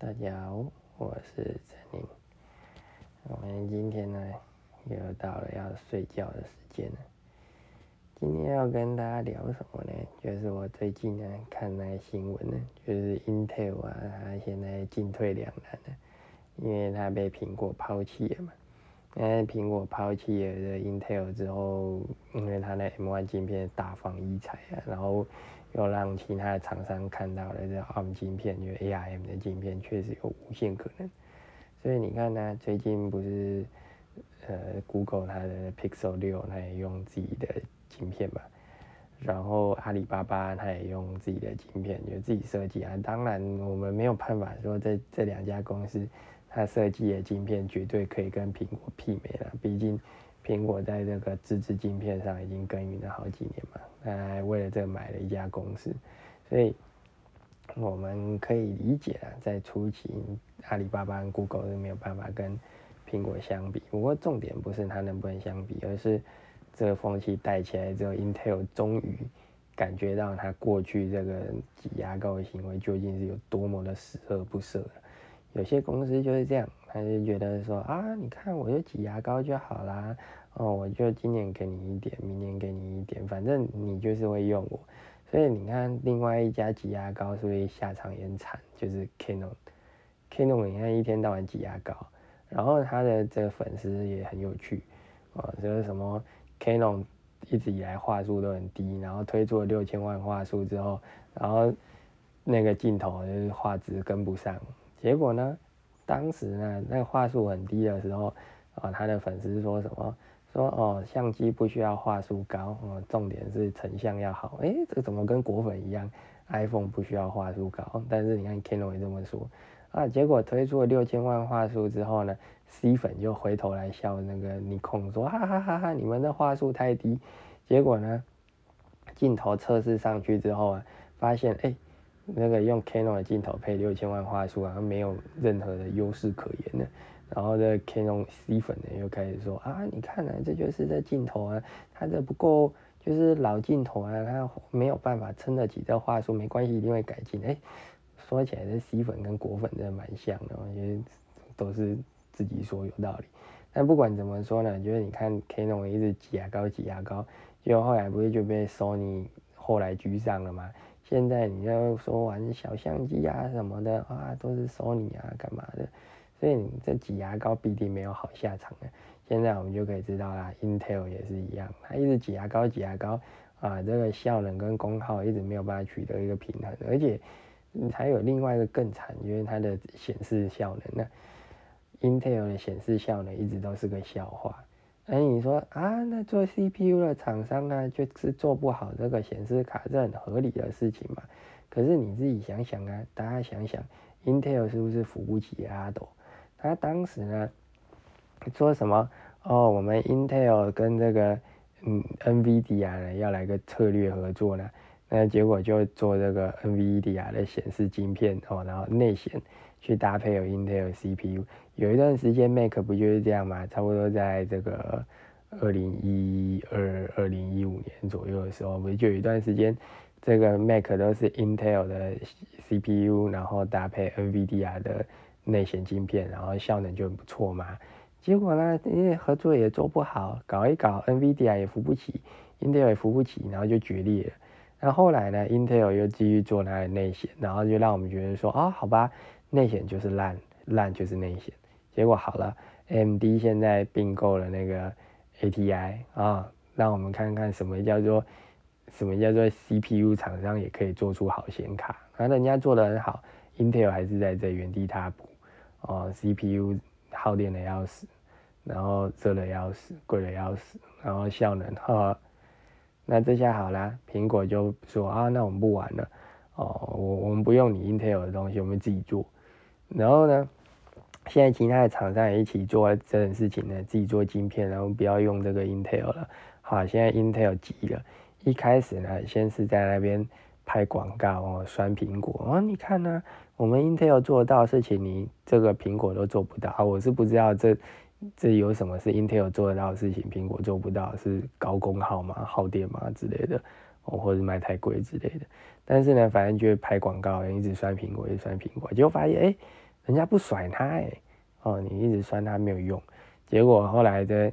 大家好，我是陈宁。我们今天呢又到了要睡觉的时间了。今天要跟大家聊什么呢？就是我最近呢看那个新闻呢，就是 Intel 啊，它现在进退两难了，因为它被苹果抛弃了嘛。因为苹果抛弃了 Intel 之后，因为它的 M1 镜片大放异彩啊，然后。又让其他的厂商看到了这 ARM 镜片，就 ARM 的镜片确实有无限可能。所以你看呢，最近不是呃 Google 它的 Pixel 六它也用自己的晶片嘛，然后阿里巴巴它也用自己的晶片，就自己设计啊。当然我们没有办法说这这两家公司它设计的晶片绝对可以跟苹果媲美了，毕竟。苹果在这个自制镜片上已经耕耘了好几年嘛，那为了这个买了一家公司，所以我们可以理解啊，在初期阿里巴巴跟 Google 是没有办法跟苹果相比。不过重点不是它能不能相比，而是这个风气带起来之后，Intel 终于感觉到它过去这个挤牙膏的行为究竟是有多么的十恶不赦了。有些公司就是这样。他就觉得说啊，你看我就挤牙膏就好啦，哦，我就今年给你一点，明年给你一点，反正你就是会用我。所以你看，另外一家挤牙膏是不是下场也惨？就是 Canon，Canon 你看一天到晚挤牙膏，然后他的这个粉丝也很有趣，啊，就是什么 Canon 一直以来话术都很低，然后推出了六千万话术之后，然后那个镜头就是画质跟不上，结果呢？当时呢，那个画素很低的时候，啊，他的粉丝说什么？说哦，相机不需要画素高，哦，重点是成像要好。哎，这怎么跟果粉一样？iPhone 不需要画素高，但是你看 Canon 也这么说，啊，结果推出了六千万画素之后呢，C 粉就回头来笑那个尼控，说哈哈哈哈，你们的画素太低。结果呢，镜头测试上去之后啊，发现哎。那个用 Canon 的镜头配六千万画素啊，没有任何的优势可言的。然后这 Canon C 粉呢又开始说啊，你看啊，这就是这镜头啊，它这不够，就是老镜头啊，它没有办法撑得起这画素，没关系，一定会改进。哎，说起来这 C 粉跟果粉真的蛮像的，我觉得都是自己说有道理。但不管怎么说呢，就是你看 Canon 一直挤牙膏挤牙膏，结果后来不是就被 Sony 后来居上了吗？现在你要说玩小相机啊什么的啊，都是索尼啊干嘛的，所以你这挤牙膏必定没有好下场的。现在我们就可以知道啦，Intel 也是一样，它一直挤牙膏挤牙膏啊，这个效能跟功耗一直没有办法取得一个平衡，而且还有另外一个更惨，因为它的显示效能呢，Intel 的显示效能一直都是个笑话。哎，你说啊，那做 CPU 的厂商呢，就是做不好这个显示卡，是很合理的事情嘛。可是你自己想想啊，大家想想，Intel 是不是扶不起阿斗？他当时呢，说什么？哦，我们 Intel 跟这个嗯 NVIDIA 呢要来个策略合作呢，那结果就做这个 NVIDIA 的显示晶片哦，然后内显。去搭配有 Intel CPU，有一段时间 Mac 不就是这样吗？差不多在这个二零一二、二零一五年左右的时候，不就有一段时间，这个 Mac 都是 Intel 的 CPU，然后搭配 NVIDIA 的内显晶片，然后效能就很不错嘛。结果呢，因为合作也做不好，搞一搞 NVIDIA 也扶不起，Intel 也扶不起，然后就决裂了。那后来呢，Intel 又继续做它的内显，然后就让我们觉得说，啊，好吧。内显就是烂，烂就是内显。结果好了，AMD 现在并购了那个 ATI 啊，让我们看看什么叫做什么叫做 CPU 厂商也可以做出好显卡。那人家做的很好，Intel 还是在这原地踏步哦，CPU 耗电的要死，然后热的要死，贵的要死，然后效能哈。那这下好啦，苹果就说啊，那我们不玩了哦，我我们不用你 Intel 的东西，我们自己做。然后呢，现在其他的厂商也一起做这件事情呢，自己做晶片，然后不要用这个 Intel 了。好，现在 Intel 急了，一开始呢，先是在那边拍广告哦，酸苹果哦，你看呢，我们 Intel 做到的事情，你这个苹果都做不到。我是不知道这这有什么是 Intel 做得到的事情，苹果做不到，是高功耗嘛、耗电嘛之类的。哦或者卖太贵之类的，但是呢，反正就拍广告，一直酸苹果，一直酸苹果，结果发现，哎，人家不甩他哎，哦，你一直酸他没有用。结果后来的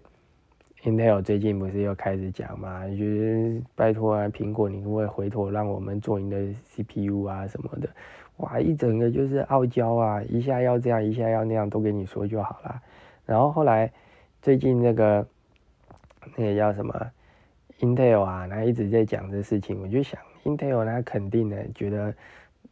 Intel 最近不是又开始讲嘛，就是拜托啊，苹果你会不可以回头让我们做你的 CPU 啊什么的？哇，一整个就是傲娇啊，一下要这样，一下要那样，都跟你说就好了。然后后来最近那个那个叫什么 Intel 啊，他一直在讲这事情，我就想 Intel 他肯定的觉得。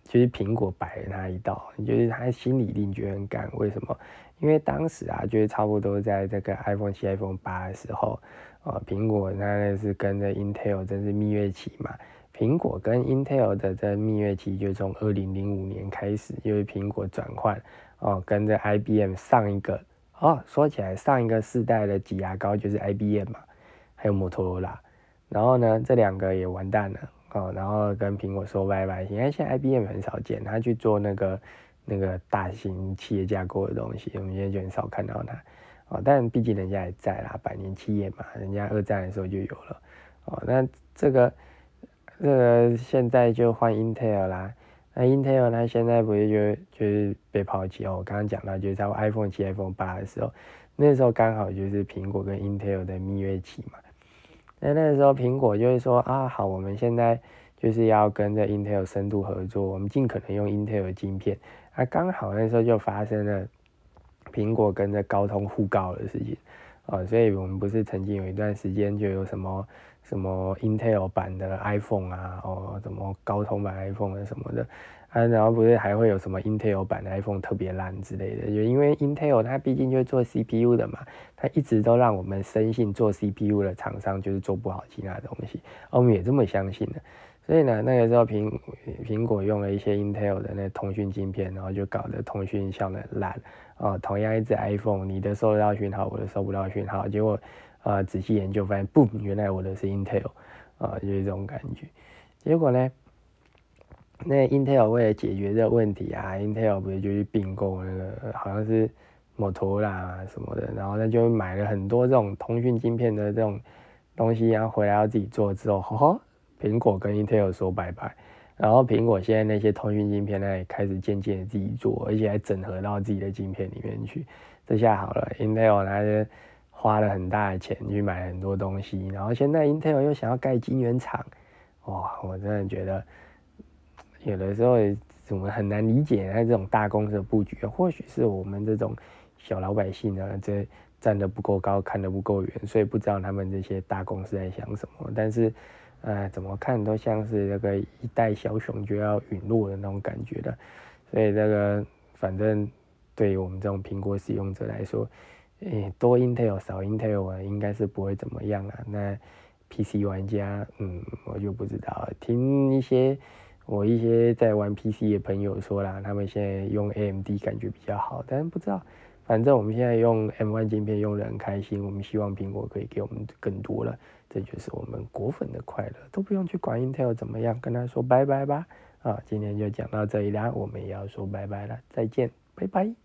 就是苹果摆了他一道，就是他心里一定觉得很干。为什么？因为当时啊，就是差不多在这个 iPhone 七、iPhone 八的时候，啊，苹果那是跟着 Intel 真是蜜月期嘛。苹果跟 Intel 的这蜜月期就从二零零五年开始，因为苹果转换哦，跟着 IBM 上一个哦，说起来上一个世代的挤牙膏就是 IBM 嘛，还有摩托罗拉，然后呢，这两个也完蛋了。哦，然后跟苹果说拜拜。因为现在 IBM 很少见，他去做那个那个大型企业架构的东西，我们现在就很少看到他。哦，但毕竟人家也在啦，百年企业嘛，人家二战的时候就有了。哦，那这个这个现在就换 Intel 啦。那 Intel 它现在不是就就是被抛弃哦？我刚刚讲到，就是在 iPhone 七、iPhone 八的时候，那时候刚好就是苹果跟 Intel 的蜜月期嘛。那那个时候，苹果就是说啊，好，我们现在就是要跟着 Intel 深度合作，我们尽可能用 Intel 的晶片。啊，刚好那时候就发生了苹果跟着高通互告的事情啊，所以我们不是曾经有一段时间就有什么什么 Intel 版的 iPhone 啊，哦，什么高通版 iPhone 啊什么的。啊，然后不是还会有什么 Intel 版的 iPhone 特别烂之类的，就因为 Intel 它毕竟就是做 CPU 的嘛，它一直都让我们深信做 CPU 的厂商就是做不好其他东西，我们也这么相信的。所以呢，那个时候苹苹果用了一些 Intel 的那通讯晶片，然后就搞得通讯效能烂啊。同样一只 iPhone，你的收得到讯号，我的收不到讯号，结果啊仔细研究发现，不，原来我的是 Intel 啊，就是这种感觉。结果呢？那 Intel 为了解决这个问题啊，Intel 不是就去并购那个好像是摩托啦什么的，然后他就买了很多这种通讯晶片的这种东西，然后回来要自己做之后，呵呵，苹果跟 Intel 说拜拜，然后苹果现在那些通讯晶片呢也开始渐渐的自己做，而且还整合到自己的晶片里面去。这下好了，Intel 他就花了很大的钱去买很多东西，然后现在 Intel 又想要盖晶圆厂，哇，我真的觉得。有的时候，怎么很难理解那这种大公司的布局，或许是我们这种小老百姓呢，这站得不够高，看得不够远，所以不知道他们这些大公司在想什么。但是，呃，怎么看都像是那个一代小熊就要陨落的那种感觉的。所以，这个反正对于我们这种苹果使用者来说，诶，多 Intel 少 Intel 啊，应该是不会怎么样啊。那 PC 玩家，嗯，我就不知道，听一些。我一些在玩 PC 的朋友说啦，他们现在用 AMD 感觉比较好，但是不知道，反正我们现在用 M1 镜片用的很开心，我们希望苹果可以给我们更多了，这就是我们果粉的快乐，都不用去管 Intel 怎么样，跟他说拜拜吧。啊，今天就讲到这里啦，我们也要说拜拜了，再见，拜拜。